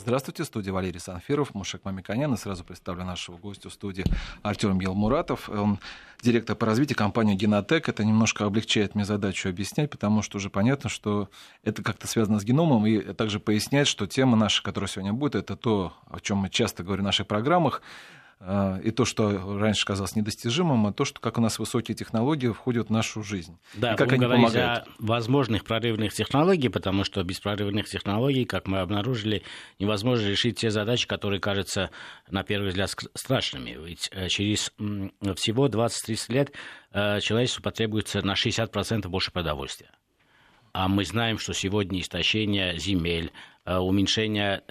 Здравствуйте, студия Валерий Санфиров, Мушек Мамиканян. И сразу представлю нашего гостя в студии Артем Елмуратов. Он директор по развитию компании Генотек. Это немножко облегчает мне задачу объяснять, потому что уже понятно, что это как-то связано с геномом. И также пояснять, что тема наша, которая сегодня будет, это то, о чем мы часто говорим в наших программах, и то, что раньше казалось недостижимым, а то, что как у нас высокие технологии входят в нашу жизнь. Да, и как они помогают. о возможных прорывных технологий, потому что без прорывных технологий, как мы обнаружили, невозможно решить те задачи, которые кажутся на первый взгляд страшными. Ведь э, через всего 20-30 лет э, человечеству потребуется на 60% больше продовольствия. А мы знаем, что сегодня истощение земель, э, уменьшение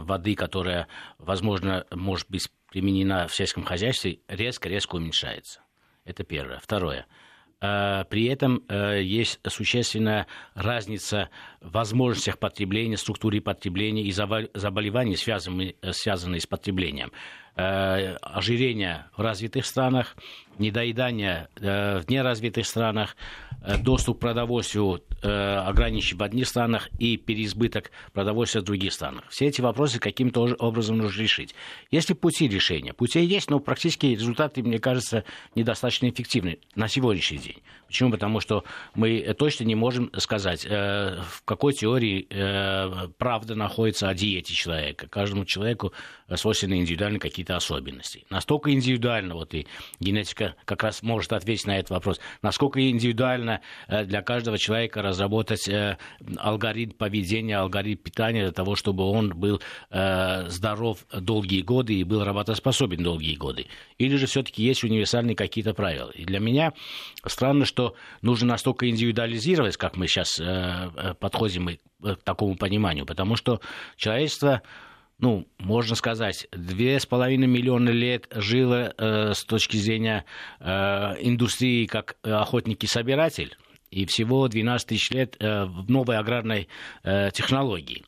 воды, которая, возможно, может быть применена в сельском хозяйстве, резко-резко уменьшается. Это первое. Второе. Э, при этом э, есть существенная разница в возможностях потребления, структуре потребления и заболеваний, связанные с потреблением. Э, ожирение в развитых странах, недоедание в неразвитых странах, доступ к продовольствию ограничен в одних странах и переизбыток продовольствия в других странах. Все эти вопросы каким-то образом нужно решить. Есть ли пути решения? Путей есть, но практически результаты, мне кажется, недостаточно эффективны на сегодняшний день. Почему? Потому что мы точно не можем сказать, в какой теории правда находится о диете человека. Каждому человеку свойственны индивидуально какие-то особенности. Настолько индивидуально, вот и генетика как раз может ответить на этот вопрос, насколько индивидуально э, для каждого человека разработать э, алгоритм поведения, алгоритм питания для того, чтобы он был э, здоров долгие годы и был работоспособен долгие годы. Или же все-таки есть универсальные какие-то правила. И для меня странно, что нужно настолько индивидуализировать, как мы сейчас подходим к такому пониманию, потому что человечество ну, можно сказать, две с половиной миллиона лет жило э, с точки зрения э, индустрии как охотник-собиратель, и всего 12 тысяч лет э, в новой аграрной э, технологии.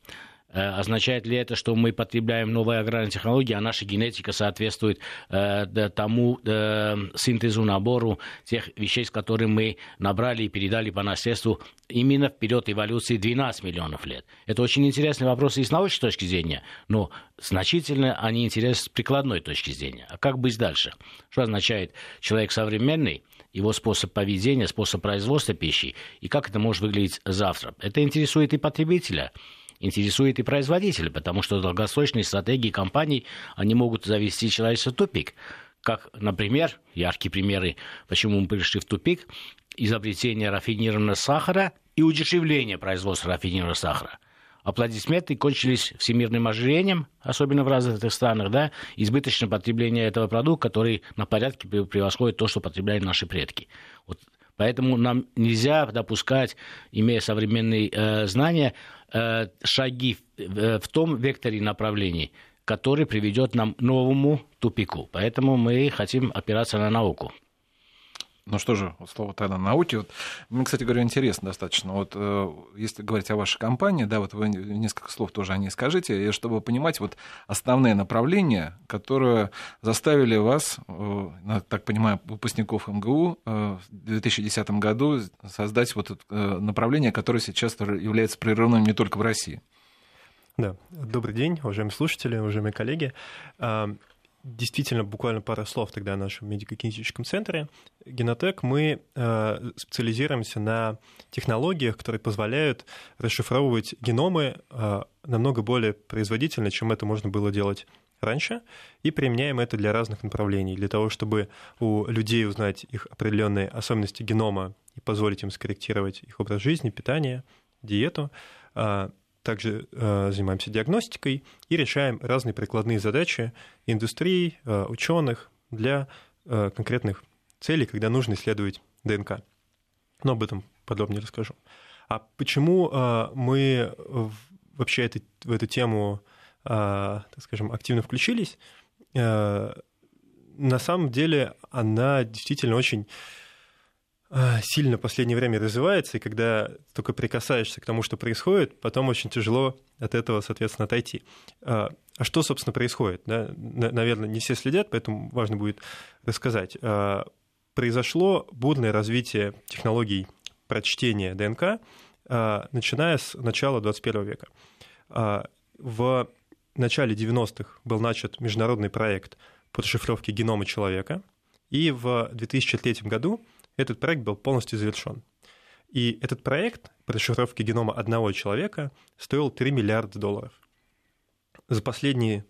Э, означает ли это, что мы потребляем новые аграрные технологии, а наша генетика соответствует э, тому э, синтезу, набору тех вещей, с которыми мы набрали и передали по наследству именно в период эволюции 12 миллионов лет? Это очень интересный вопрос и с научной точки зрения, но значительно они интересны с прикладной точки зрения. А как быть дальше? Что означает человек современный? его способ поведения, способ производства пищи, и как это может выглядеть завтра. Это интересует и потребителя интересует и производителя, потому что долгосрочные стратегии компаний, они могут завести человечество в тупик. Как, например, яркие примеры, почему мы пришли в тупик, изобретение рафинированного сахара и удешевление производства рафинированного сахара. Аплодисменты кончились всемирным ожирением, особенно в развитых странах, да, избыточное потребление этого продукта, который на порядке превосходит то, что потребляли наши предки. Вот Поэтому нам нельзя допускать, имея современные э, знания, э, шаги э, в том векторе направлений, который приведет нам к новому тупику. Поэтому мы хотим опираться на науку. Ну что же, вот слово тогда науки. Вот, мне, кстати говоря, интересно достаточно. Вот э, если говорить о вашей компании, да, вот вы несколько слов тоже о ней скажите, и чтобы понимать вот основные направления, которые заставили вас, э, так понимаю, выпускников МГУ э, в 2010 году создать вот это направление, которое сейчас является прерывным не только в России. Да, добрый день, уважаемые слушатели, уважаемые коллеги действительно буквально пара слов тогда о нашем медико-кинетическом центре. Генотек мы э, специализируемся на технологиях, которые позволяют расшифровывать геномы э, намного более производительно, чем это можно было делать раньше, и применяем это для разных направлений, для того, чтобы у людей узнать их определенные особенности генома и позволить им скорректировать их образ жизни, питание, диету, э, также э, занимаемся диагностикой и решаем разные прикладные задачи индустрии, э, ученых для э, конкретных целей, когда нужно исследовать ДНК. Но об этом подробнее расскажу. А почему э, мы вообще это, в эту тему, э, так скажем, активно включились? Э, на самом деле она действительно очень сильно в последнее время развивается, и когда только прикасаешься к тому, что происходит, потом очень тяжело от этого, соответственно, отойти. А, а что, собственно, происходит? Да? Наверное, не все следят, поэтому важно будет рассказать. А, произошло бурное развитие технологий прочтения ДНК, начиная с начала 21 века. В начале 90-х был начат международный проект по расшифровке генома человека, и в 2003 году этот проект был полностью завершен. И этот проект по расшифровке генома одного человека стоил 3 миллиарда долларов. За последние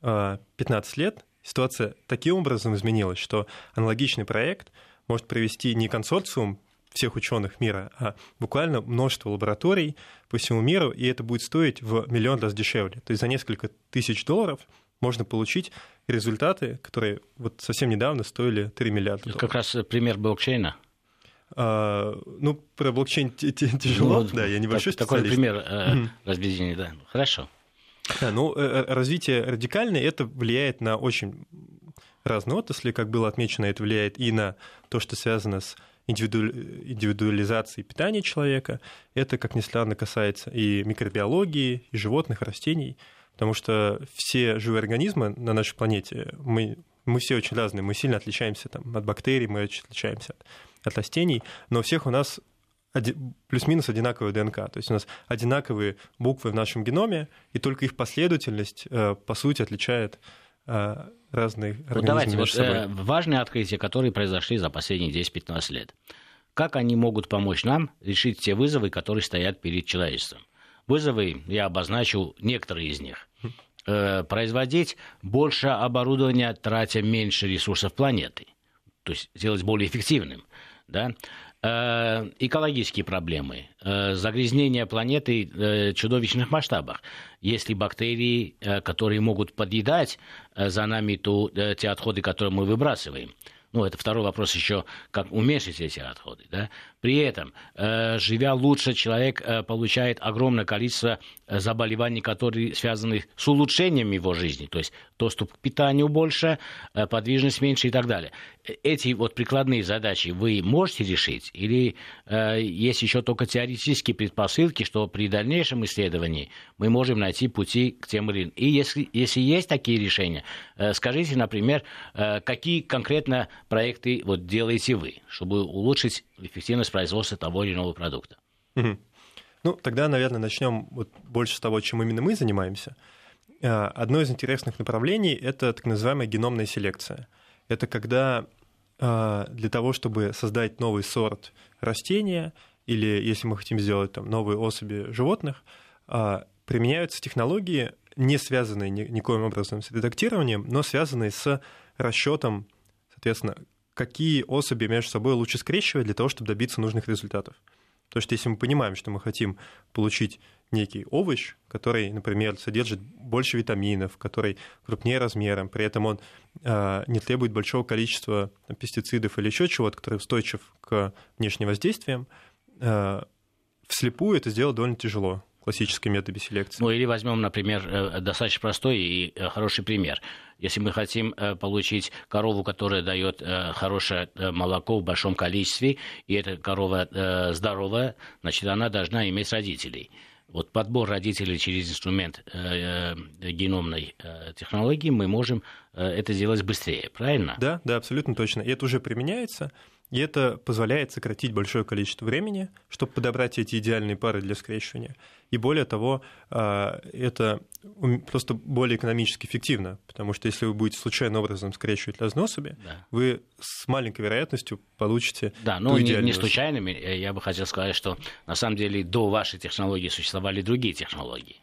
15 а, лет ситуация таким образом изменилась, что аналогичный проект может провести не консорциум всех ученых мира, а буквально множество лабораторий по всему миру, и это будет стоить в миллион раз дешевле. То есть за несколько тысяч долларов можно получить результаты, которые вот совсем недавно стоили 3 миллиарда долларов. Как раз пример блокчейна. А, ну, про блокчейн тяжело, ну, да, я небольшой так, специалист. Такой пример э, разведения, да. Хорошо. Да, ну, э, э, развитие радикальное, это влияет на очень разные отрасли, как было отмечено, это влияет и на то, что связано с индивидуализацией питания человека. Это, как ни странно, касается и микробиологии, и животных, и растений, потому что все живые организмы на нашей планете, мы, мы все очень разные, мы сильно отличаемся там, от бактерий, мы очень отличаемся от, от растений, но у всех у нас плюс-минус одинаковая ДНК. То есть у нас одинаковые буквы в нашем геноме, и только их последовательность, э, по сути, отличает э, разные организмы ну, давайте, между вот, собой. Э, важные открытия, которые произошли за последние 10-15 лет. Как они могут помочь нам решить те вызовы, которые стоят перед человечеством? Вызовы, я обозначу некоторые из них. Производить больше оборудования, тратя меньше ресурсов планеты. То есть сделать более эффективным. Да? Э, экологические проблемы, э, загрязнение планеты чудовищных масштабах. Если бактерии, э, которые могут подъедать за нами ту, те отходы, которые мы выбрасываем, ну, это второй вопрос еще, как уменьшить эти отходы. Да? При этом, э, живя лучше, человек э, получает огромное количество э, заболеваний, которые связаны с улучшением его жизни, то есть доступ к питанию больше, подвижность меньше и так далее. Эти вот прикладные задачи вы можете решить или есть еще только теоретические предпосылки, что при дальнейшем исследовании мы можем найти пути к тем или иным. И если, если есть такие решения, скажите, например, какие конкретно проекты вот делаете вы, чтобы улучшить эффективность производства того или иного продукта. Угу. Ну, тогда, наверное, начнем вот больше с того, чем именно мы занимаемся. А, одно из интересных направлений – это так называемая геномная селекция. Это когда а, для того, чтобы создать новый сорт растения, или если мы хотим сделать там, новые особи животных, а, применяются технологии, не связанные никоим образом с редактированием, но связанные с расчетом, соответственно, какие особи между собой лучше скрещивать для того, чтобы добиться нужных результатов. То есть, если мы понимаем, что мы хотим получить некий овощ, который, например, содержит больше витаминов, который крупнее размером, при этом он э, не требует большого количества там, пестицидов или еще чего-то, который устойчив к внешним воздействиям, э, вслепую это сделать довольно тяжело классической методе селекции. Ну или возьмем, например, э, достаточно простой и э, хороший пример. Если мы хотим э, получить корову, которая дает хорошее молоко в большом количестве, и эта корова здоровая, значит, она должна иметь родителей. Вот подбор родителей через инструмент геномной технологии мы можем это сделать быстрее, правильно? Да, да, абсолютно точно. И это уже применяется. И это позволяет сократить большое количество времени, чтобы подобрать эти идеальные пары для скрещивания. И более того, а, это просто более экономически эффективно, потому что если вы будете случайным образом скрещивать разные особи, да. вы с маленькой вероятностью получите Да, но не, не случайными. Я бы хотел сказать, что на самом деле до вашей технологии существовали другие технологии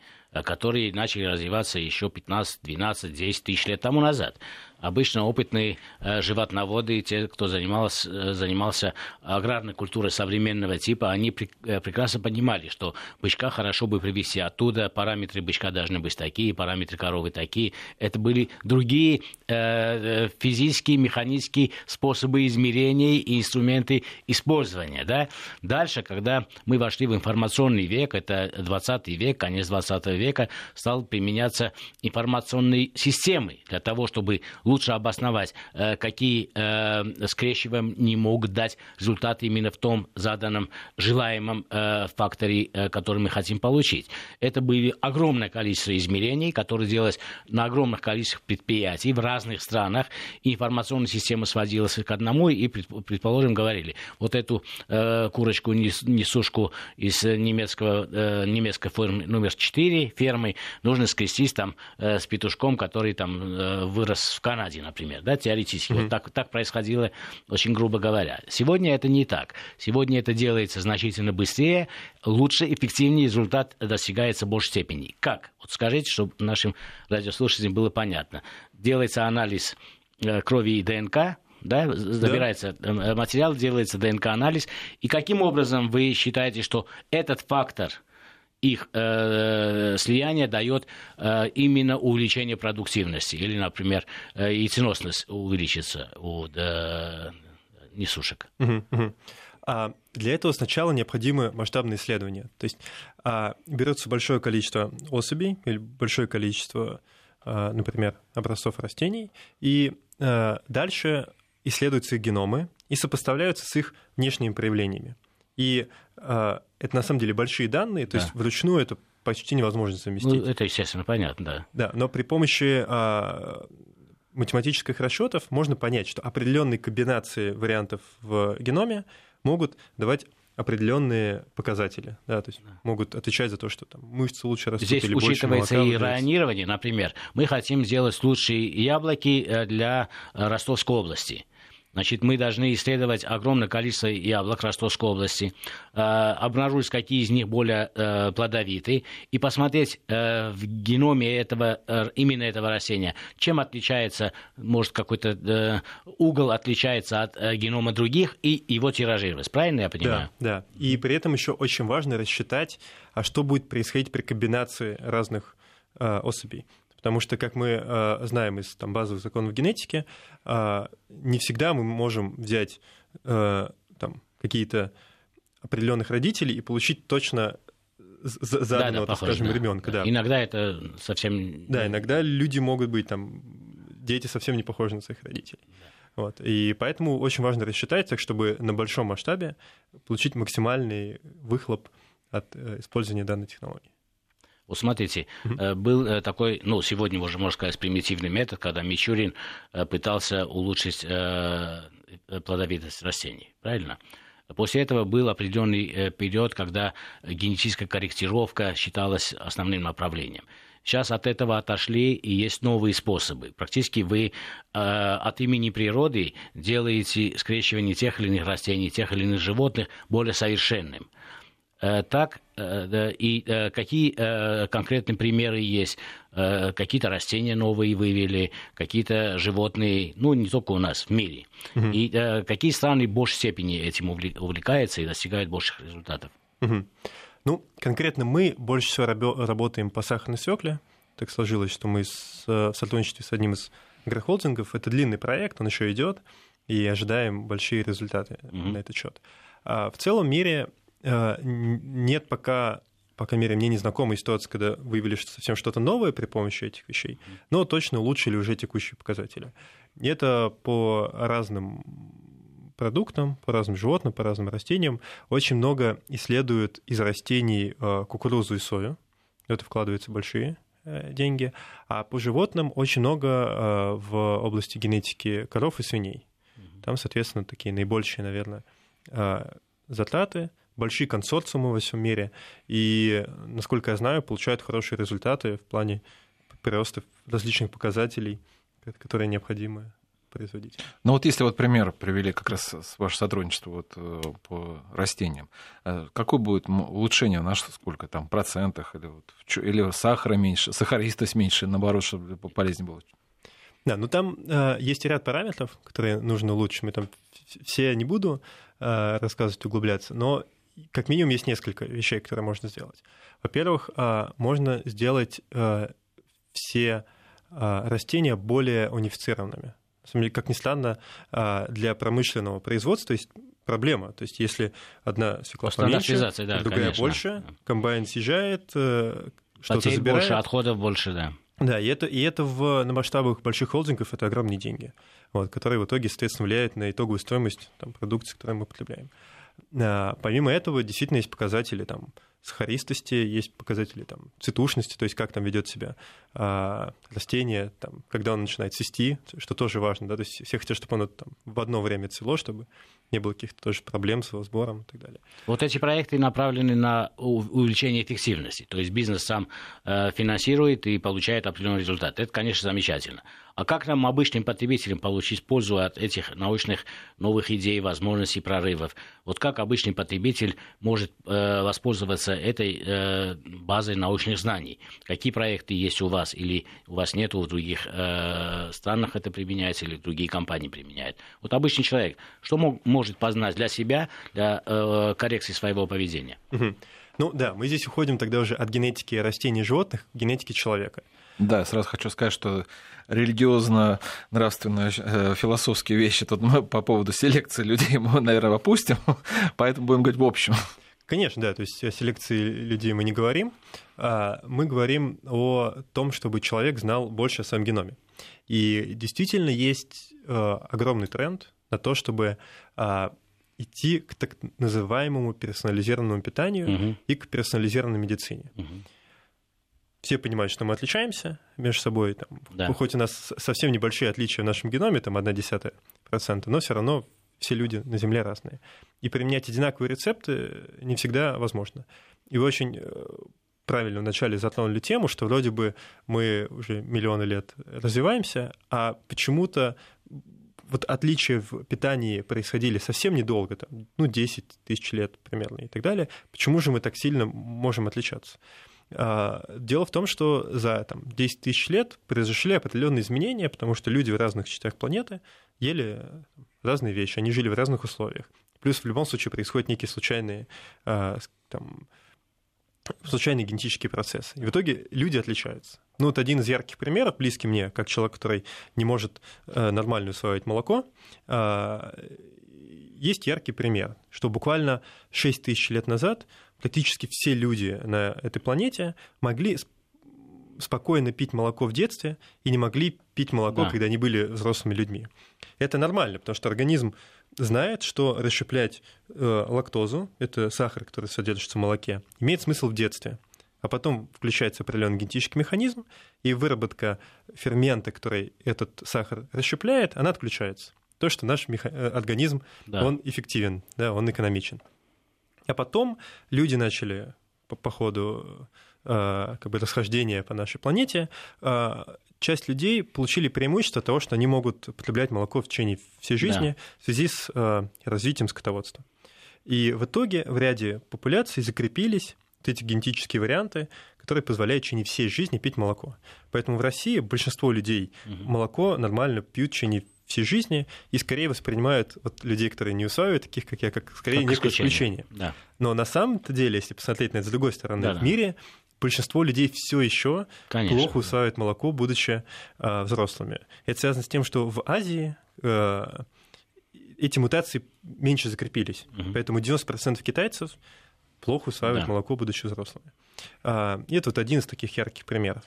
которые начали развиваться еще 15, 12, 10 тысяч лет тому назад обычно опытные э, животноводы, те, кто занимался, э, занимался аграрной культурой современного типа, они э, прекрасно понимали, что бычка хорошо бы привести оттуда, параметры бычка должны быть такие, параметры коровы такие. Это были другие физические, механические способы измерения и инструменты использования. Да? Дальше, когда мы вошли в информационный век, это 20 век, конец 20 века, стал применяться информационные системы для того, чтобы лучше обосновать, какие скрещивания не могут дать результаты именно в том заданном желаемом факторе, который мы хотим получить. Это были огромное количество измерений, которые делалось на огромных количествах предприятий в разных странах. И информационная система сводилась к одному, и, предположим, говорили, вот эту курочку, несушку из немецкого, немецкой формы номер 4 фермы, нужно скрестись там с петушком, который там вырос в Канаде, например, да, теоретически. Mm-hmm. Вот так, так происходило, очень грубо говоря. Сегодня это не так. Сегодня это делается значительно быстрее, лучше, эффективнее результат достигается в большей степени. Как? Вот скажите, чтобы нашим радиослушателям было понятно. Делается анализ э, крови и ДНК, да, забирается да. Э, материал, делается ДНК-анализ. И каким образом вы считаете, что этот фактор их э, слияние дает э, именно увеличение продуктивности. Или, например, э, яйценосность увеличится у э, несушек. А для этого сначала необходимы масштабные исследования. То есть а, берется большое количество особей или большое количество, а, например, образцов растений, и а, дальше исследуются их геномы и сопоставляются с их внешними проявлениями. И э, это на самом деле большие данные, то да. есть вручную это почти невозможно совместить. Ну, это, естественно, понятно, да. Да, но при помощи э, математических расчетов можно понять, что определенные комбинации вариантов в геноме могут давать определенные показатели, да, то есть да. могут отвечать за то, что там мышцы лучше растут Здесь или учитывается больше и районирование, например. Мы хотим сделать лучшие яблоки э, для Ростовской области. Значит, мы должны исследовать огромное количество яблок Ростовской области, э, обнаружить, какие из них более э, плодовиты, и посмотреть э, в геноме этого, э, именно этого растения, чем отличается, может, какой-то э, угол отличается от э, генома других, и его тиражировать. Правильно я понимаю? Да, да. И при этом еще очень важно рассчитать, а что будет происходить при комбинации разных э, особей. Потому что, как мы э, знаем из там, базовых законов генетики, э, не всегда мы можем взять э, там, какие-то определенных родителей и получить точно заданного, да, да, похоже, скажем, да. ребенка. Да. Иногда это совсем... Да, иногда люди могут быть там, дети совсем не похожи на своих родителей. Да. Вот. И поэтому очень важно рассчитать так, чтобы на большом масштабе получить максимальный выхлоп от использования данной технологии. Вот смотрите, mm-hmm. был э, такой, ну, сегодня уже можно сказать, примитивный метод, когда Мичурин э, пытался улучшить плодовитость растений, правильно? После этого был определенный период, когда генетическая корректировка считалась основным направлением. Сейчас от этого отошли, и есть новые способы. Практически вы э, от имени природы делаете скрещивание тех или иных растений, тех или иных животных более совершенным. Э, так э, и э, какие конкретные примеры есть. Какие-то растения новые вывели, какие-то животные, ну, не только у нас, в мире. Угу. И какие страны в большей степени этим увлекаются и достигают больших результатов? Угу. Ну, конкретно мы больше всего работаем по сахарной свекле. Так сложилось, что мы с, в сотрудничестве с одним из агрохолдингов. Это длинный проект, он еще идет, и ожидаем большие результаты угу. на этот счет. А в целом мире нет пока по крайней мере, мне не знакомой ситуации, когда выявили совсем что-то новое при помощи этих вещей, но точно улучшили уже текущие показатели. И это по разным продуктам, по разным животным, по разным растениям. Очень много исследуют из растений э, кукурузу и сою. Это вкладываются большие э, деньги. А по животным очень много в области генетики коров и свиней. Там, соответственно, такие наибольшие, наверное, затраты, большие консорциумы во всем мире, и, насколько я знаю, получают хорошие результаты в плане прироста различных показателей, которые необходимы производить. Ну вот если вот пример привели как раз ваше сотрудничество вот э, по растениям, э, какое будет улучшение на сколько там процентах или, вот, или сахара меньше, сахаристость меньше, наоборот, чтобы полезнее было? Да, ну там э, есть ряд параметров, которые нужно улучшить. Мы там все не буду э, рассказывать, углубляться, но как минимум есть несколько вещей, которые можно сделать. Во-первых, а, можно сделать а, все а, растения более унифицированными. На самом деле, как ни странно, для промышленного производства есть проблема. То есть, если одна свекла поменьше, да, другая конечно. больше, комбайн съезжает, э, что-то забирает. больше, отходов больше, да. Да, и это, и это в, на масштабах больших холдингов это огромные деньги, вот, которые в итоге, соответственно, влияют на итоговую стоимость там, продукции, которую мы потребляем. А, помимо этого, действительно есть показатели там, сахаристости, есть показатели там, цветушности, то есть как там ведет себя а, растение, там, когда он начинает цвести, что тоже важно. Да? То есть все хотят, чтобы оно там, в одно время цвело, чтобы не было каких-то тоже проблем с его сбором и так далее. Вот эти проекты направлены на увеличение эффективности. То есть бизнес сам э, финансирует и получает определенный результат. Это, конечно, замечательно. А как нам, обычным потребителям, получить пользу от этих научных новых идей, возможностей, прорывов? Вот как обычный потребитель может э, воспользоваться этой э, базой научных знаний? Какие проекты есть у вас или у вас нет в других э, странах это применяется или другие компании применяют? Вот обычный человек, что мог, может познать для себя, для э, коррекции своего поведения? Ну да, мы здесь уходим тогда уже от генетики растений и животных к генетике человека. Да, сразу хочу сказать, что религиозно-нравственные э, философские вещи тут мы по поводу селекции людей мы, наверное, опустим, поэтому будем говорить в общем. Конечно, да, то есть о селекции людей мы не говорим, а мы говорим о том, чтобы человек знал больше о своем геноме. И действительно есть э, огромный тренд на то, чтобы идти к так называемому персонализированному питанию угу. и к персонализированной медицине. Угу все понимают, что мы отличаемся между собой. Там, да. Хоть у нас совсем небольшие отличия в нашем геноме, там десятая процента, но все равно все люди на Земле разные. И применять одинаковые рецепты не всегда возможно. И вы очень э, правильно вначале затронули тему, что вроде бы мы уже миллионы лет развиваемся, а почему-то вот отличия в питании происходили совсем недолго, там, ну, 10 тысяч лет примерно и так далее. Почему же мы так сильно можем отличаться? А, дело в том, что за там, 10 тысяч лет произошли определенные изменения, потому что люди в разных частях планеты ели разные вещи, они жили в разных условиях. Плюс в любом случае происходят некие случайные, а, там, случайные генетические процессы. И в итоге люди отличаются. Ну, вот один из ярких примеров, близкий мне, как человек, который не может э, нормально усваивать молоко, а, есть яркий пример, что буквально 6 тысяч лет назад практически все люди на этой планете могли спокойно пить молоко в детстве и не могли пить молоко, да. когда они были взрослыми людьми. Это нормально, потому что организм знает, что расщеплять э, лактозу, это сахар, который содержится в молоке, имеет смысл в детстве. А потом включается определенный генетический механизм, и выработка фермента, который этот сахар расщепляет, она отключается. То, что наш меха... Э, организм, да. он эффективен, да, он экономичен. А потом люди начали по, по ходу э, как бы расхождения по нашей планете, э, часть людей получили преимущество того, что они могут потреблять молоко в течение всей жизни да. в связи с э, развитием скотоводства. И в итоге в ряде популяций закрепились эти генетические варианты, которые позволяют в течение всей жизни пить молоко. Поэтому в России большинство людей угу. молоко нормально пьют в течение всей жизни и скорее воспринимают вот, людей, которые не усваивают, таких как я, как скорее как некое исключение. Да. Но на самом-то деле, если посмотреть на это с другой стороны, да, в мире большинство людей все еще плохо усваивают молоко, будучи э, взрослыми. Это связано с тем, что в Азии э, эти мутации меньше закрепились. Угу. Поэтому 90% китайцев плохо усваивают да. молоко, будучи взрослыми. А, и это вот один из таких ярких примеров.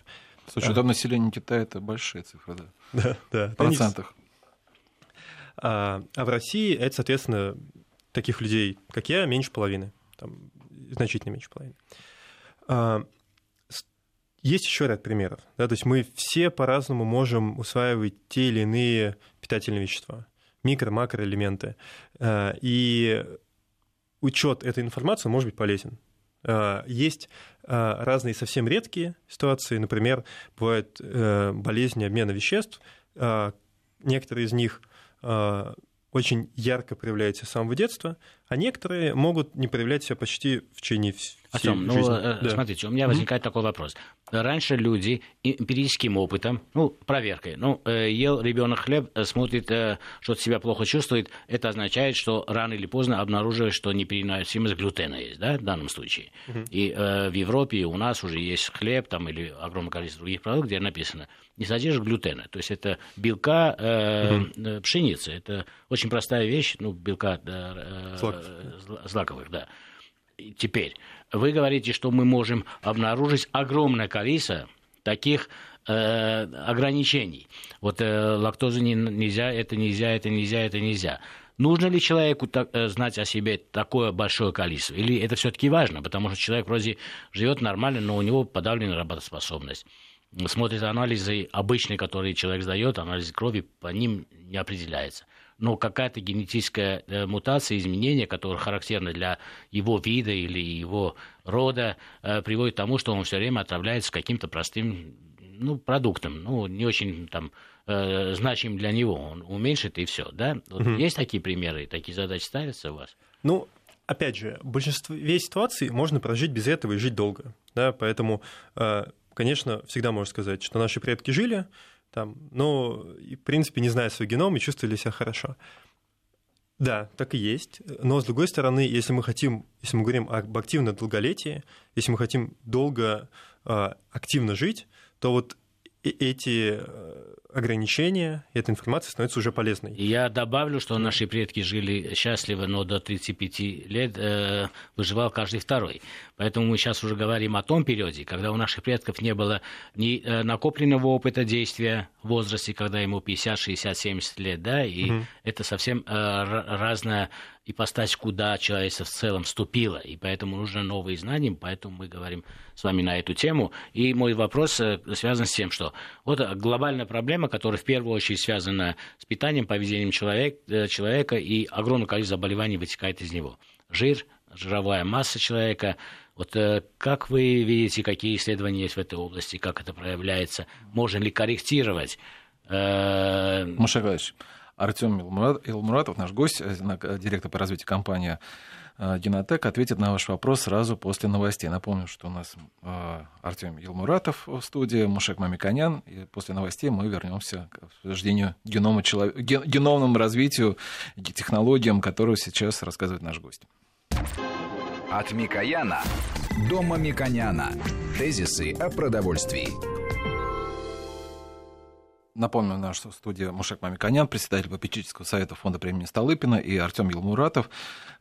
Слушай, там население Китая это большие цифры, да? Да, да. В процентах. А, а в России это, соответственно, таких людей, как я, меньше половины, там, значительно меньше половины. А, есть еще ряд примеров. Да, то есть мы все по-разному можем усваивать те или иные питательные вещества, микро- макроэлементы. А, и учет этой информации может быть полезен. А, есть а, разные совсем редкие ситуации. Например, бывают э, болезни обмена веществ. Некоторые из них очень ярко проявляется с самого детства, а некоторые могут не проявлять себя почти в течение всей Артем, ну, жизни. Ну, да. смотрите, у меня возникает mm-hmm. такой вопрос. Раньше люди эмпирическим опытом, ну, проверкой, ну, э, ел ребенок хлеб, э, смотрит, что себя плохо чувствует, это означает, что рано или поздно обнаруживает, что непереносимость глютена есть, да, в данном случае. Mm-hmm. И э, в Европе у нас уже есть хлеб там, или огромное количество других продуктов, где написано – не содержит глютена. То есть это белка э, mm пшеницы. Это очень простая вещь, ну, белка э, злаковых, да. Теперь, вы говорите, что мы можем обнаружить огромное количество таких э, ограничений. Вот э, лактозу не, нельзя, это нельзя, это нельзя, это нельзя. Нужно ли человеку так, э, знать о себе такое большое количество? Или это все-таки важно? Потому что человек вроде живет нормально, но у него подавленная работоспособность. Смотрит анализы обычные, которые человек сдает, анализы крови, по ним не определяется. Но какая-то генетическая э, мутация, изменение, которое характерно для его вида или его рода, э, приводит к тому, что он все время отравляется каким-то простым ну, продуктом, ну, не очень там э, значим для него, он уменьшит и все, да? Вот угу. Есть такие примеры, такие задачи ставятся у вас? Ну, опять же, в большинстве ситуаций можно прожить без этого и жить долго, да, поэтому, э, конечно, всегда можно сказать, что наши предки жили, там, но, в принципе, не зная свой геном и чувствовали себя хорошо. Да, так и есть. Но с другой стороны, если мы хотим, если мы говорим об активном долголетии, если мы хотим долго э, активно жить, то вот эти э, ограничения, эта информация становится уже полезной. Я добавлю, что наши предки жили счастливо, но до 35 лет э, выживал каждый второй. Поэтому мы сейчас уже говорим о том периоде, когда у наших предков не было ни э, накопленного опыта действия в возрасте, когда ему 50, 60, 70 лет, да, и угу. это совсем э, разная ипостась, куда человечество в целом вступило, и поэтому нужны новые знания, поэтому мы говорим с вами на эту тему. И мой вопрос э, связан с тем, что вот глобальная проблема, которая в первую очередь связана с питанием, поведением человек, э, человека, и огромное количество заболеваний вытекает из него. Жир, жировая масса человека. Вот э, как вы видите, какие исследования есть в этой области, как это проявляется, можно ли корректировать? Маша Артем Илмуратов, наш гость, э, э, директор по развитию компании Генотек, ответит на ваш вопрос сразу после новостей. Напомню, что у нас Артем Елмуратов в студии, Мушек Мамиканян. И после новостей мы вернемся к обсуждению генома человек, геномному развитию, технологиям, которые сейчас рассказывает наш гость. От Микояна до Мамиконяна. Тезисы о продовольствии. Напомню, наша студия Мушек Мамиканян, председатель попечительского совета фонда премии Столыпина, и Артем Елмуратов,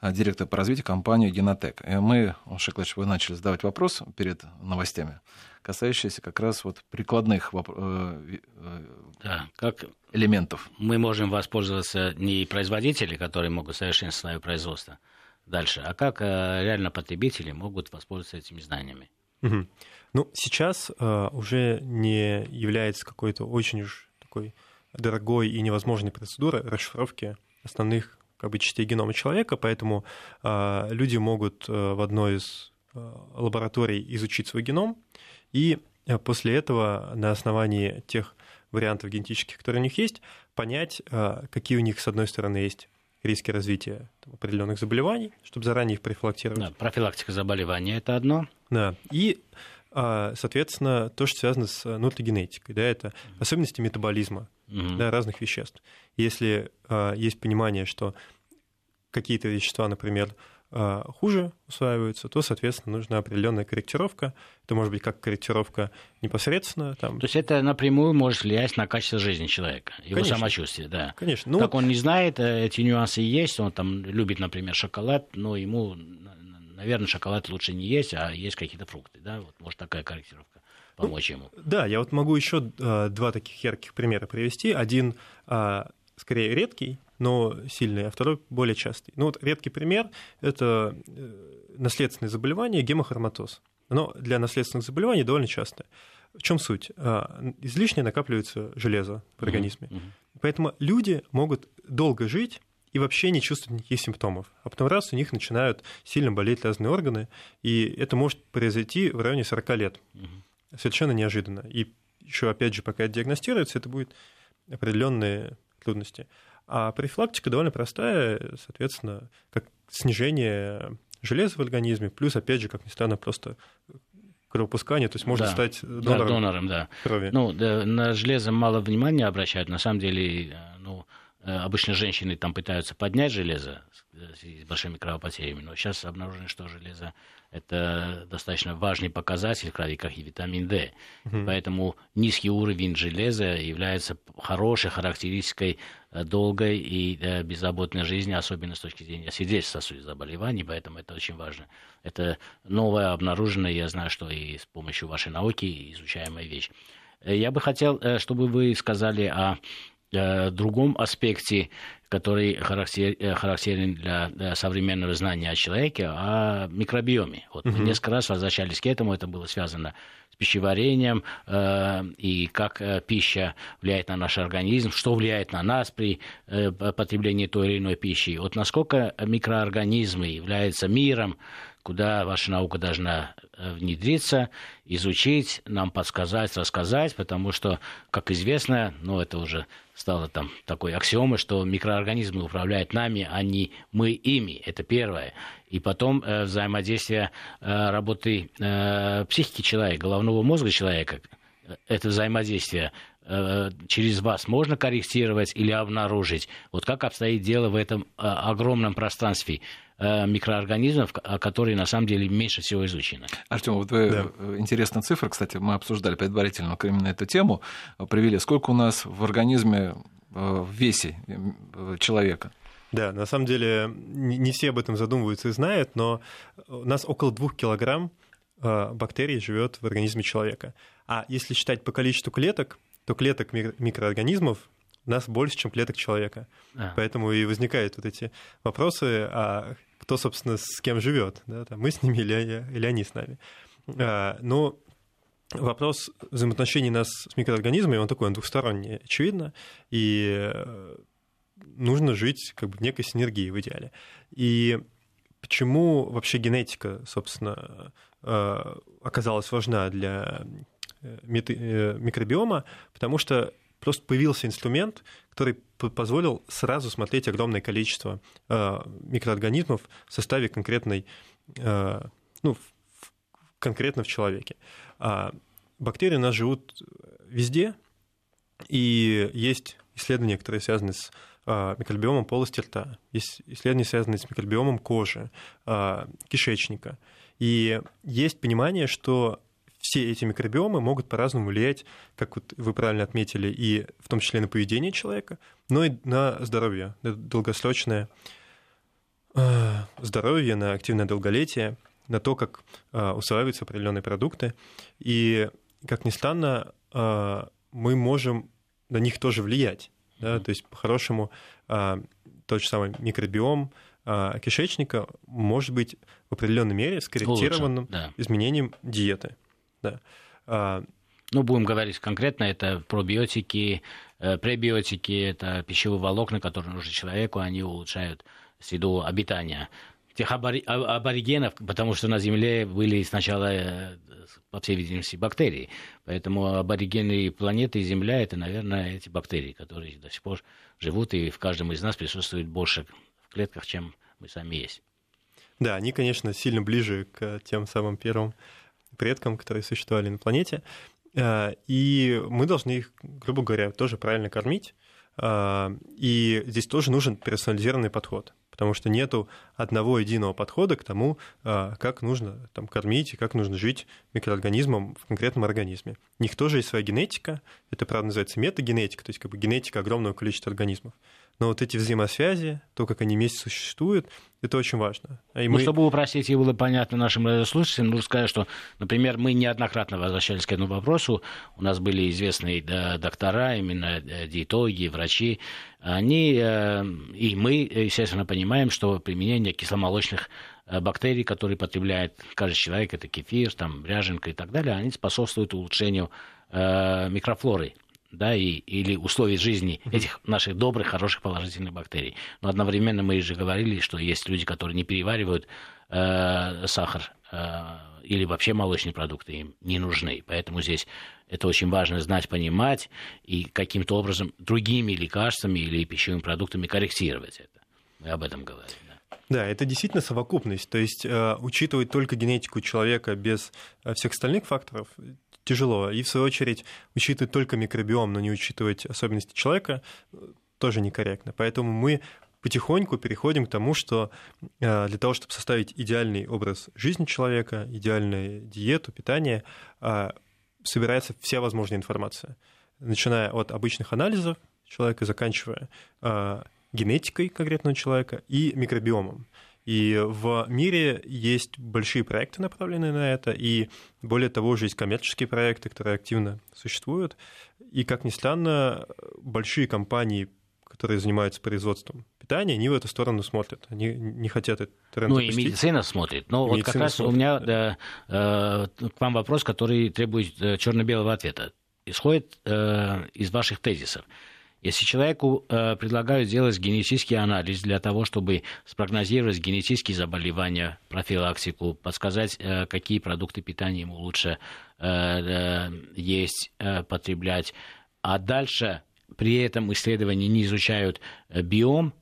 э, директор по развитию компании «Генотек». И мы, Мушек Владимирович, вы начали задавать вопрос перед новостями, касающиеся как раз вот прикладных воп... Э, э, да, как элементов. Мы можем воспользоваться не производители, которые могут совершенствовать свое производство дальше, а как реально потребители могут воспользоваться этими знаниями. Угу. Ну, сейчас э, уже не является какой-то очень уж такой дорогой и невозможной процедурой расшифровки основных как бы, частей генома человека, поэтому э, люди могут э, в одной из э, лабораторий изучить свой геном, и э, после этого на основании тех вариантов генетических, которые у них есть, понять, э, какие у них, с одной стороны, есть риски развития там, определенных заболеваний, чтобы заранее их профилактировать. Да, профилактика заболеваний – это одно. Да, и соответственно, то, что связано с нутригенетикой, да, это особенности метаболизма mm-hmm. да, разных веществ. Если а, есть понимание, что какие-то вещества, например, а, хуже усваиваются, то, соответственно, нужна определенная корректировка. Это может быть как корректировка непосредственно. Там... То есть это напрямую может влиять на качество жизни человека, его Конечно. самочувствие, да. Конечно. Ну... Как он не знает, э, эти нюансы есть, он там любит, например, шоколад, но ему наверное, шоколад лучше не есть, а есть какие-то фрукты, да, вот может такая корректировка помочь ему. Да, я вот могу еще а, два таких ярких примера привести. Один а, скорее редкий, но сильный, а второй более частый. Ну вот редкий пример – это э, наследственное заболевание гемохроматоз. Оно для наследственных заболеваний довольно часто. В чем суть? Излишне накапливается железо в организме. Mm-hmm. Поэтому люди могут долго жить и вообще не чувствуют никаких симптомов. А потом раз у них начинают сильно болеть разные органы, и это может произойти в районе 40 лет. Угу. Совершенно неожиданно. И еще, опять же, пока это диагностируется, это будет определенные трудности. А профилактика довольно простая, соответственно, как снижение железа в организме, плюс, опять же, как ни странно, просто кровопускание, то есть можно да, стать донором, да, донором да. крови. Ну, да, на железо мало внимания обращают. На самом деле, ну, Э, обычно женщины там пытаются поднять железо с большими кровопотерями, но сейчас обнаружено, что железо это достаточно важный показатель крови, как и витамин D. Угу. Поэтому низкий уровень железа является хорошей характеристикой э, долгой и э, беззаботной жизни, особенно с точки зрения сердечно-сосудистых заболеваний, поэтому это очень важно. Это новое обнаруженное, я знаю, что и с помощью вашей науки изучаемая вещь. Я бы хотел, чтобы вы сказали о другом аспекте, который характерен для современного знания о человеке, о микробиоме. Вот мы несколько раз возвращались к этому, это было связано пищеварением э, и как э, пища влияет на наш организм, что влияет на нас при э, потреблении той или иной пищи. Вот насколько микроорганизмы являются миром, куда ваша наука должна э, внедриться, изучить, нам подсказать, рассказать, потому что, как известно, ну это уже стало там такой аксиомой, что микроорганизмы управляют нами, а не мы ими. Это первое. И потом э, взаимодействие э, работы э, психики человека, головного мозга человека, это взаимодействие э, через вас можно корректировать или обнаружить? Вот как обстоит дело в этом э, огромном пространстве э, микроорганизмов, которые на самом деле меньше всего изучены. Артем, вот вы да. интересная цифра, кстати, мы обсуждали предварительно именно эту тему, привели, сколько у нас в организме в весе человека? Да, на самом деле не все об этом задумываются и знают, но у нас около двух килограмм э, бактерий живет в организме человека. А если считать по количеству клеток, то клеток микроорганизмов у нас больше, чем клеток человека. А. Поэтому и возникают вот эти вопросы, а кто, собственно, с кем живет, да, там, мы с ними или, или они с нами. А, но вопрос взаимоотношений нас с микроорганизмами, он такой, он двухсторонний, очевидно, и э, нужно жить как бы в некой синергии в идеале. И почему вообще генетика, собственно, э, оказалась важна для э, микробиома? Потому что просто появился инструмент, который позволил сразу смотреть огромное количество микроорганизмов в составе конкретной, ну, конкретно в человеке. А бактерии у нас живут везде, и есть исследования, которые связаны с а, микробиомом полости рта, есть исследования, связанные с микробиомом кожи, а, кишечника. И есть понимание, что все эти микробиомы могут по-разному влиять, как вот вы правильно отметили, и в том числе на поведение человека, но и на здоровье, на долгосрочное а, здоровье, на активное долголетие, на то, как усваиваются определенные продукты. И, как ни странно, мы можем на них тоже влиять. Да? То есть, по-хорошему, а, тот же самый микробиом а, кишечника может быть в определенной мере скорректированным да. изменением диеты. Да. А, ну, будем говорить конкретно, это пробиотики, э, пребиотики, это пищевые волокна, которые нужны человеку, они улучшают среду обитания тех аборигенов, потому что на Земле были сначала, э, по всей видимости, бактерии. Поэтому аборигены планеты Земля – это, наверное, эти бактерии, которые до сих пор живут, и в каждом из нас присутствует больше в клетках, чем мы сами есть. Да, они, конечно, сильно ближе к тем самым первым предкам, которые существовали на планете. Э, и мы должны их, грубо говоря, тоже правильно кормить. Э, и здесь тоже нужен персонализированный подход потому что нету одного единого подхода к тому, а, как нужно там, кормить и как нужно жить микроорганизмом в конкретном организме. У них тоже есть своя генетика, это, правда, называется метагенетика, то есть как бы генетика огромного количества организмов. Но вот эти взаимосвязи, то, как они вместе существуют, это очень важно. И ну, мы... чтобы упростить и было понятно нашим радиослушателям, нужно сказать, что, например, мы неоднократно возвращались к этому вопросу. У нас были известные доктора, именно э, диетологи, врачи. Они, э, и мы, естественно, понимаем, что применение кисломолочных э, бактерий, которые потребляет каждый человек, это кефир, там, ряженка и так далее, они способствуют улучшению микрофлоры да, и, или условий жизни этих наших добрых, хороших, положительных бактерий. Но одновременно мы же говорили, что есть люди, которые не переваривают э, сахар э, или вообще молочные продукты им не нужны. Поэтому здесь это очень важно знать, понимать и каким-то образом другими лекарствами или пищевыми продуктами корректировать это. Мы об этом говорим. Да, это действительно совокупность. То есть э, учитывать только генетику человека без э, всех остальных факторов тяжело. И, в свою очередь, учитывать только микробиом, но не учитывать особенности человека, тоже некорректно. Поэтому мы потихоньку переходим к тому, что э, для того, чтобы составить идеальный образ жизни человека, идеальную диету, питание, э, собирается вся возможная информация. Начиная от обычных анализов человека, заканчивая э, генетикой конкретного человека и микробиомом. И в мире есть большие проекты, направленные на это, и более того, уже есть коммерческие проекты, которые активно существуют. И, как ни странно, большие компании, которые занимаются производством питания, они в эту сторону смотрят. Они не хотят этот тренд Ну, запустить. и медицина смотрит. Но вот как раз смотрит, у меня да. да, э, к вам вопрос, который требует э, черно-белого ответа. Исходит э, из ваших тезисов. Если человеку э, предлагают сделать генетический анализ для того, чтобы спрогнозировать генетические заболевания, профилактику, подсказать, э, какие продукты питания ему лучше э, э, есть, э, потреблять, а дальше при этом исследовании не изучают э, биом,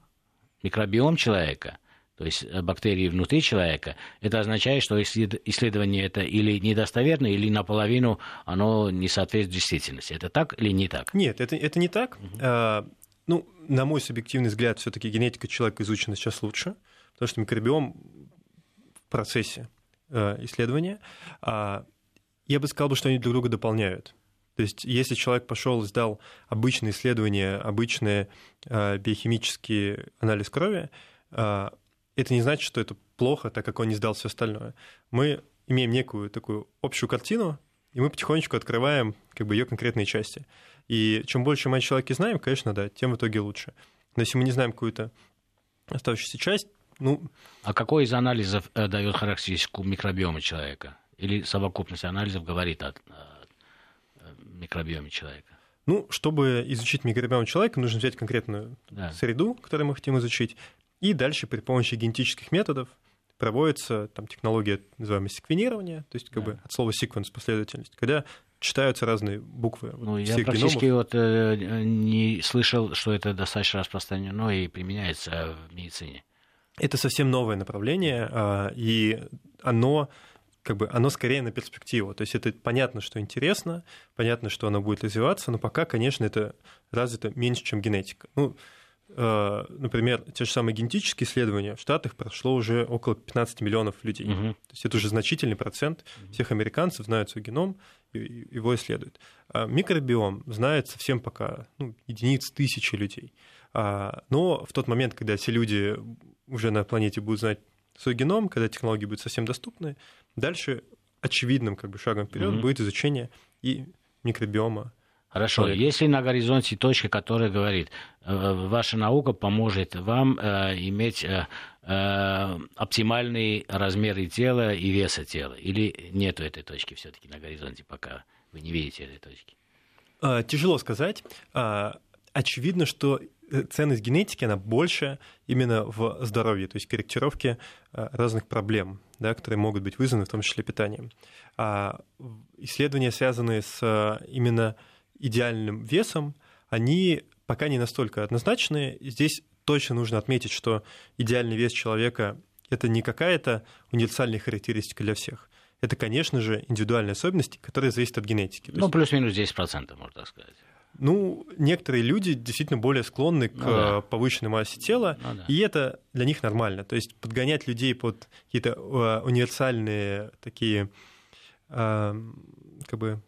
микробиом человека, то есть э, бактерии внутри человека, это означает, что исслед- исследование это или недостоверно, или наполовину оно не соответствует действительности. Это так или не так? Нет, это, это не так. А, ну, на мой субъективный взгляд, все-таки генетика человека изучена сейчас лучше, потому что микробиом в процессе э, исследования. А, я бы сказал, что они друг друга дополняют. То есть, если человек пошел и сдал обычное исследование, обычный э, биохимический анализ крови, э, это не значит, что это плохо, так как он не сдал все остальное. Мы имеем некую такую общую картину, и мы потихонечку открываем как бы ее конкретные части. И чем больше мы о человеке знаем, конечно, да, тем в итоге лучше. Но если мы не знаем какую-то оставшуюся часть, ну, А какой из анализов э, дает характеристику микробиома человека? Или совокупность анализов говорит о, э, микробиоме человека? ну, чтобы изучить микробиом человека, нужно взять конкретную Да. среду, которую мы хотим изучить, и дальше при помощи генетических методов проводится там, технология, называемая секвенирование, то есть как Да. бы от слова sequence последовательность, когда читаются разные буквы вот Ну, я всех практически геномов. вот, э, не слышал, что это достаточно распространено и применяется в медицине. Это совсем новое направление, а, и оно как бы оно скорее на перспективу. То есть это понятно, что интересно, понятно, что оно будет развиваться, но пока, конечно, это развито меньше, чем генетика. Ну, э, например, те же самые генетические исследования в Штатах прошло уже около 15 миллионов людей. Мгм. То есть это уже значительный процент всех американцев знают свой геном и его исследуют. А микробиом знает совсем пока ну, единиц, тысячи людей. А, Но в тот момент, когда все люди уже на планете будут знать свой геном, когда технологии будут совсем доступны, дальше очевидным как бы шагом вперед Мгм. будет изучение и микробиома. Хорошо. Человек. Есть ли на горизонте точка, которая говорит, э, ваша наука поможет вам э, иметь э, оптимальные размеры тела и веса тела? Или нету этой точки все-таки на горизонте пока? Вы не видите этой точки? А, Тяжело сказать. А, Очевидно, что ценность генетики, она больше именно в здоровье, то есть корректировке разных проблем, да, которые могут быть вызваны, в том числе питанием. А исследования, связанные с именно идеальным весом, они пока не настолько однозначные. Здесь точно нужно отметить, что идеальный вес человека – это не какая-то универсальная характеристика для всех. Это, конечно же, индивидуальные особенности, которые зависят от генетики. Ну, плюс-минус 10%, можно так сказать. ну, некоторые люди действительно более склонны к Ну да. повышенной массе тела, Ну да. и это для них нормально. То есть подгонять людей под какие-то э, универсальные такие э, как бы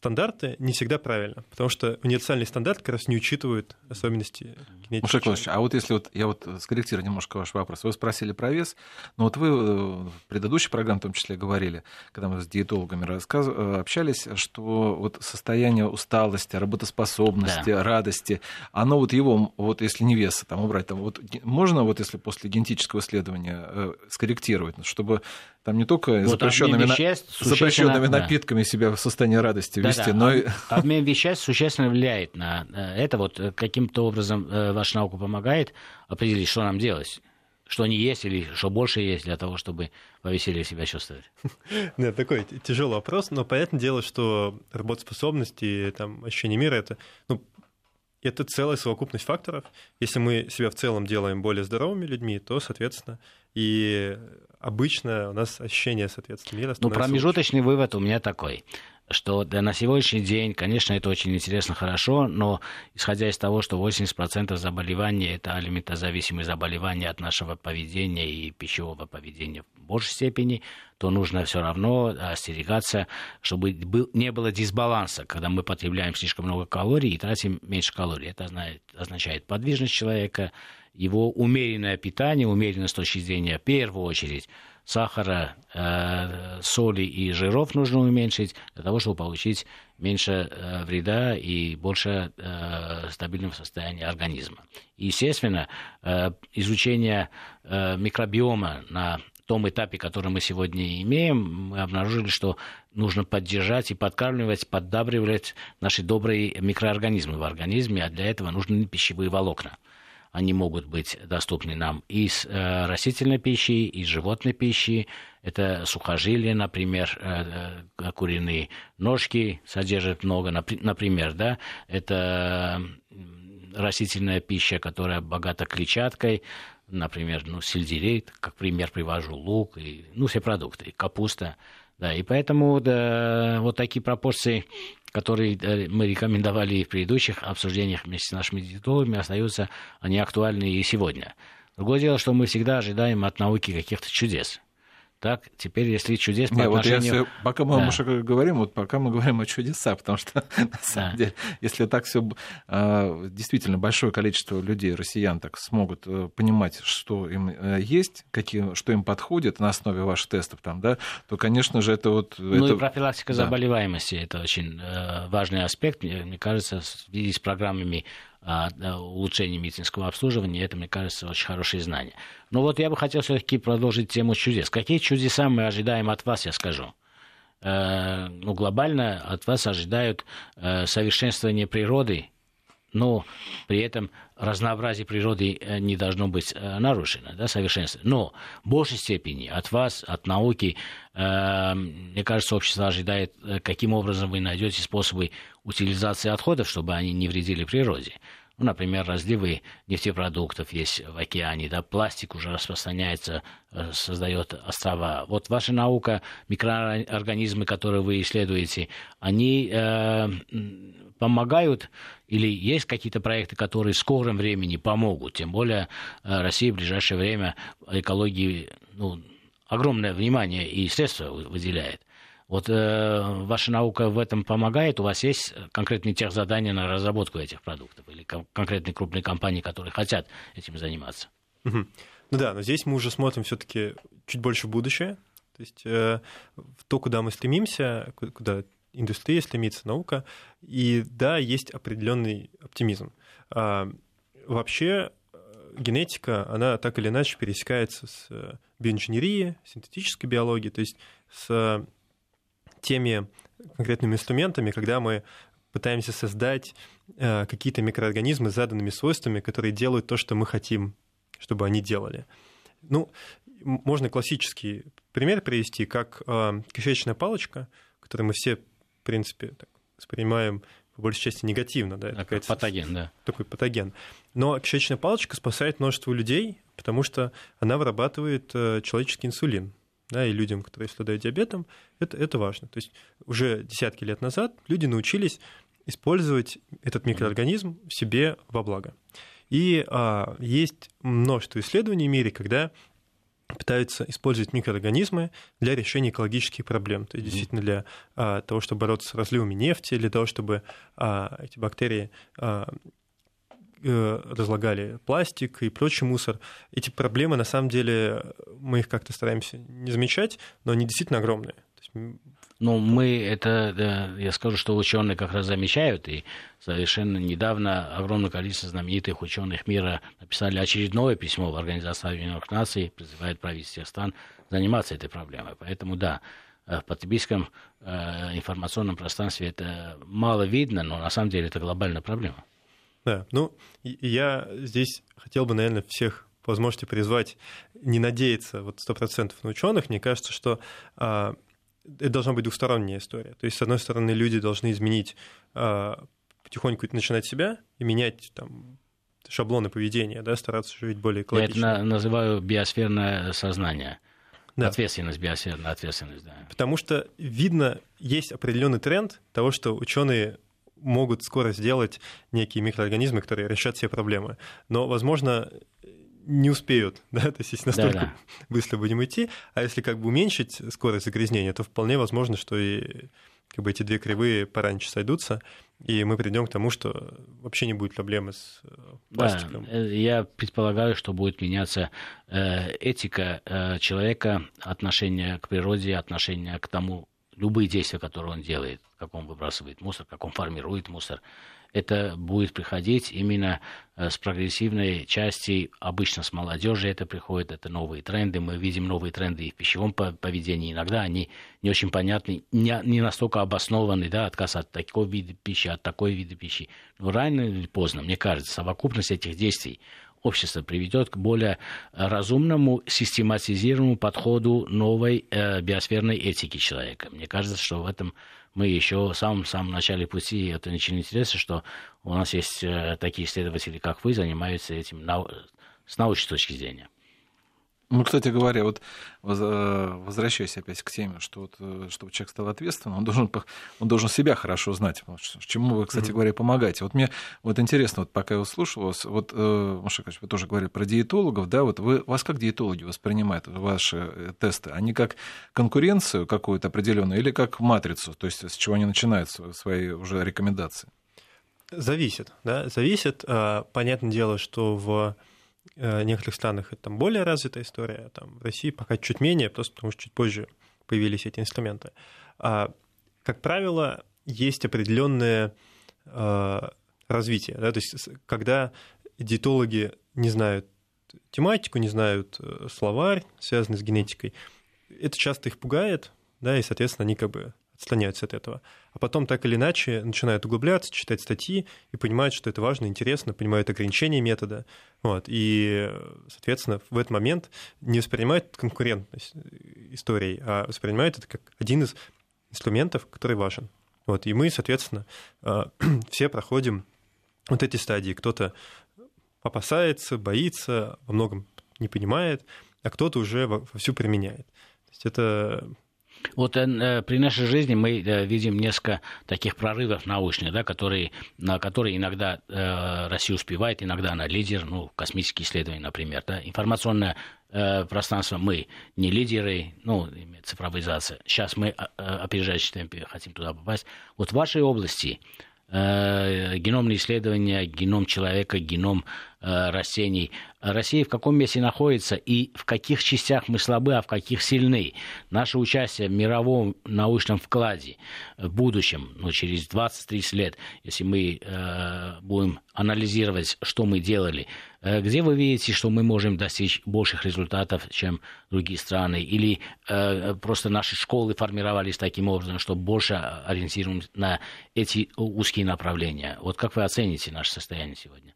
стандарты не всегда правильно, потому что универсальный стандарт как раз не учитывает особенности генетики. Мушек Владимирович, а вот если вот я вот скорректирую немножко ваш вопрос. Вы спросили про вес, но вот вы э, в предыдущей программе в том числе говорили, когда мы с диетологами рассказ... э, общались, что вот состояние усталости, работоспособности, радости, оно вот его, вот если не веса там убрать, там вот можно вот если после генетического исследования э, скорректировать, чтобы там не только Вот запрещенными, на- веществ запрещенными существенно- да. напитками себя в состоянии радости Да-да, вести, но и... об- Обмен веществ существенно влияет на э, это. Вот э, каким-то образом э, ваша наука помогает определить, что нам делать. Что не есть или что больше есть для того, чтобы повеселее себя чувствовать. Да, такой тяжелый вопрос, но понятное дело, что работоспособность и там, ощущение мира это, ну, это целая совокупность факторов. Если мы себя в целом делаем более здоровыми людьми, то, соответственно, и обычно у нас ощущение, соответственно, мира Ну, промежуточный вывод у меня такой, что да, на сегодняшний день, конечно, это очень интересно, хорошо, но исходя из того, что 80% заболеваний – это алиментозависимые заболевания от нашего поведения и пищевого поведения в большей степени, то нужно все равно остерегаться, чтобы был, не было дисбаланса, когда мы потребляем слишком много калорий и тратим меньше калорий. Это означает, подвижность человека, его умеренное питание, умеренное с точки зрения, в первую очередь, сахара, э, соли и жиров нужно уменьшить для того, чтобы получить меньше э, вреда и больше э, стабильного состояния организма. И, естественно, э, изучение э, микробиома на том этапе, который мы сегодня имеем, мы обнаружили, что нужно поддержать и подкармливать, поддабривать наши добрые микроорганизмы в организме, а для этого нужны пищевые волокна. Они могут быть доступны нам из э, растительной пищи, из животной пищи. Это сухожилия, например, э, э, куриные ножки содержат много, например, да. Это растительная пища, которая богата клетчаткой, например, ну, сельдерей, как пример привожу, лук, и, ну, все продукты, капуста. Да, и поэтому да, вот такие пропорции которые э, мы рекомендовали в предыдущих обсуждениях вместе с нашими диетологами, остаются они актуальны и сегодня. Другое дело, что мы всегда ожидаем от науки каких-то чудес. Так, теперь, если чудес по Не, отношению... вот я, пока мы да. Маша, говорим, вот пока мы говорим о чудесах, потому что, на самом да. деле, если так все а, действительно большое количество людей, россиян, так смогут э, понимать, что им э, есть, какие, что им подходит на основе ваших тестов, там, да, то, конечно же, это вот... Ну это... и профилактика да. заболеваемости, это очень э, важный аспект, мне, кажется, в связи с программами улучшения медицинского обслуживания, это, мне кажется, очень хорошие знания. Но вот я бы хотел все-таки продолжить тему чудес. Какие чудеса мы ожидаем от вас, я скажу. Э, ну, глобально от вас ожидают э, совершенствование природы, но при этом разнообразие природы э, не должно быть нарушено, да, совершенство. Но в большей степени от вас, от науки, мне кажется, общество ожидает, каким образом вы найдете способы утилизации отходов, чтобы они не вредили природе. Ну, например, разливы нефтепродуктов есть в океане, да, пластик уже распространяется, э, создает острова. Вот ваша наука, микроорганизмы, которые вы исследуете, они э, помогают или есть какие-то проекты, которые в скором времени помогут? Тем более э, Россия в ближайшее время экологии ну, огромное внимание и средства выделяет. Вот э, ваша наука в этом помогает? У вас есть конкретные тех задания на разработку этих продуктов или конкретные крупные компании, которые хотят этим заниматься? Угу. Ну да, но здесь мы уже смотрим все-таки чуть больше будущее, то есть э, то, куда мы стремимся, куда индустрия стремится, наука, и да, есть определенный оптимизм. А, вообще э, генетика, она так или иначе пересекается с э, биоинженерией, синтетической биологией, то есть с теми конкретными инструментами, когда мы пытаемся создать э, какие-то микроорганизмы с заданными свойствами, которые делают то, что мы хотим, чтобы они делали. Ну, можно классический пример привести, как э, кишечная палочка, которую мы все, в принципе, так, воспринимаем по большей части негативно. Да, это такой патоген, да. Такой патоген. Но кишечная палочка спасает множество людей, потому что она вырабатывает э, человеческий инсулин да, и людям, которые страдают диабетом, это, это важно. То есть уже десятки лет назад люди научились использовать этот микроорганизм в себе во благо. И а, есть множество исследований в мире, когда пытаются использовать микроорганизмы для решения экологических проблем. То есть действительно для а, того, чтобы бороться с разливами нефти, для того, чтобы а, эти бактерии а, разлагали пластик и прочий мусор. Эти проблемы, на самом деле, мы их как-то стараемся не замечать, но они действительно огромные. Ну, мы это, я скажу, что ученые как раз замечают, и совершенно недавно огромное количество знаменитых ученых мира написали очередное письмо в Организацию Объединенных Наций, призывает правительство стран заниматься этой проблемой. Поэтому, да, в потребительском э, информационном пространстве это мало видно, но на самом деле это глобальная проблема. Да, ну, я здесь хотел бы, наверное, всех по возможности призвать не надеяться вот сто процентов на ученых. Мне кажется, что а, это должна быть двухсторонняя история. То есть, с одной стороны, люди должны изменить, а, потихоньку начинать себя и менять там, шаблоны поведения, да, стараться жить более экологично. Я это называю биосферное сознание. Да. Ответственность, биосферная ответственность, да. Потому что видно, есть определенный тренд того, что ученые могут скоро сделать некие микроорганизмы, которые решат все проблемы. Но, возможно, не успеют, да, то есть если настолько Да-да. быстро будем идти, а если как бы уменьшить скорость загрязнения, то вполне возможно, что и как бы эти две кривые пораньше сойдутся, и мы придем к тому, что вообще не будет проблемы с пластиком. Да, я предполагаю, что будет меняться этика человека, отношение к природе, отношение к тому, любые действия, которые он делает, как он выбрасывает мусор, как он формирует мусор, это будет приходить именно э, с прогрессивной части, обычно с молодежи это приходит, это новые тренды, мы видим новые тренды и в пищевом поведении, иногда они не очень понятны, не, не настолько обоснованы, да, отказ от такого вида пищи, от такой вида пищи. Но рано или поздно, мне кажется, совокупность этих действий общество приведет к более разумному, систематизированному подходу новой э, биосферной этики человека. Мне кажется, что в этом мы еще в самом-самом начале пути, это очень интересно, что у нас есть э, такие исследователи, как вы, занимаются этим нау- с научной точки зрения. Ну, кстати говоря, вот э, возвращаясь опять к теме, что вот, э, чтобы человек стал ответственным, он должен, он должен себя хорошо знать, чему вы, кстати mm-hmm. говоря, помогаете. Вот мне вот интересно, вот пока я услышал вас, вот, э, Маша вы тоже говорили про диетологов, да, вот вы, вас как диетологи воспринимают ваши тесты? Они как конкуренцию какую-то определенную или как матрицу, то есть с чего они начинают свои уже рекомендации? Зависит, да, зависит. Понятное дело, что в Э, некоторых странах это там более развитая история, там в России пока чуть менее, просто потому что чуть позже появились эти инструменты. А, как правило, есть определенное а, развитие. Да? То есть, когда диетологи не знают тематику, не знают э, словарь, связанный с генетикой, это часто их пугает, да, и, соответственно, они как бы отстраняются от этого. А потом так или иначе начинают углубляться, читать статьи и понимают, что это важно, интересно, понимают ограничения метода. Вот. И, соответственно, в этот момент не воспринимают конкурентность истории, а воспринимают это как один из инструментов, который важен. Вот. И мы, соответственно, а, все проходим вот эти стадии. Кто-то опасается, боится, во многом не понимает, а кто-то уже вовсю применяет. То есть это вот э, э, при нашей жизни мы э, видим несколько таких прорывов научных, да, которые, на которые иногда э, Россия успевает, иногда она лидер, ну, космические исследования, например. Да. Информационное э, пространство мы не лидеры, ну, цифровизация. Сейчас мы э, опережающие темпе хотим туда попасть. Вот в вашей области э, геномные исследования, геном человека, геном Э, растений. Россия в каком месте находится и в каких частях мы слабы, а в каких сильны. Наше участие в мировом научном вкладе в будущем, ну, через 20-30 лет, если мы э, будем анализировать, что мы делали, э, где вы видите, что мы можем достичь больших результатов, чем другие страны? Или э, просто наши школы формировались таким образом, что больше ориентируем на эти узкие направления? Вот как вы оцените наше состояние сегодня?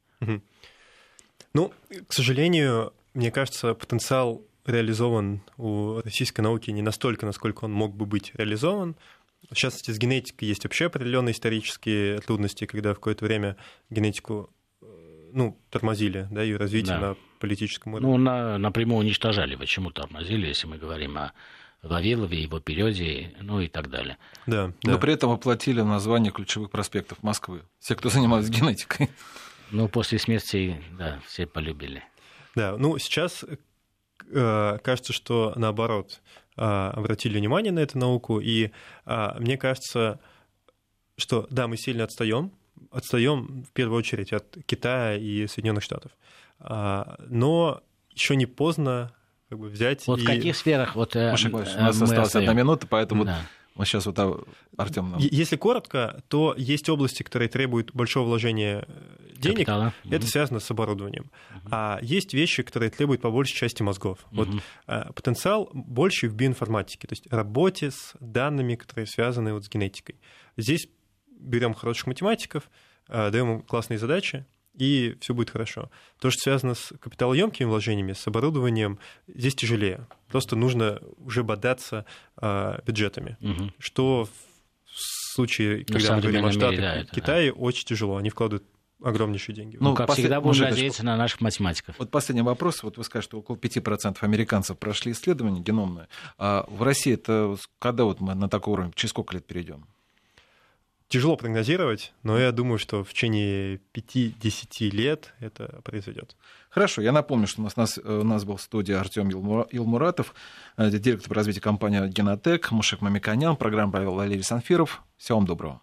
Ну, к сожалению, мне кажется, потенциал реализован у российской науки не настолько, насколько он мог бы быть реализован. В частности, с генетикой есть вообще определенные исторические трудности, когда в какое-то время генетику э, ну, тормозили, да, ее развитие да. на политическом уровне. Ну, на, напрямую уничтожали. Почему тормозили, если мы говорим о Вавилове, его периоде, ну и так далее. Да, Но да. при этом оплатили название ключевых проспектов Москвы. Все, кто занимался генетикой. Ну, после смерти, да, все полюбили. Да, ну, сейчас э, кажется, что наоборот э, обратили внимание на эту науку, и э, мне кажется, что да, мы сильно отстаем, отстаем в первую очередь от Китая и Соединенных Штатов, э, но еще не поздно как бы взять. Вот и... в каких сферах вот э, Маша, у нас осталась одна минута, поэтому да. Вот сейчас вот Артем нам... Если коротко, то есть области, которые требуют большого вложения э, денег. Капитала. Это угу. связано с оборудованием. Угу. А есть вещи, которые требуют по большей части мозгов. Угу. Вот а, потенциал больше в биоинформатике, то есть работе с данными, которые связаны вот с генетикой. Здесь берем хороших математиков, а, даем им классные задачи, и все будет хорошо. То, что связано с капиталоемкими вложениями, с оборудованием, здесь тяжелее. Просто нужно уже бодаться э, бюджетами, угу. что в случае, ну, когда мы говорим о Штатах, да, Китае да. очень тяжело. Они вкладывают огромнейшие деньги. Ну, как послед... всегда, будем Мужик, надеяться на наших математиков. Вот последний вопрос. Вот вы скажете, что около 5% американцев прошли исследование геномное. А в России это когда вот мы на такой уровень, через сколько лет перейдем? Тяжело прогнозировать, но я думаю, что в течение 5-10 лет это произойдет. Хорошо, я напомню, что у нас, у нас был в студии Артем Илмуратов, э, директор по развитию компании Генотек, Мушек Мамиканян, программа провел Валерий Санфиров. Всего вам доброго.